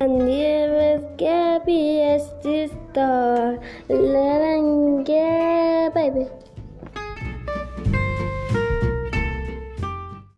and there was Gabby as the star. Let and yeah, baby.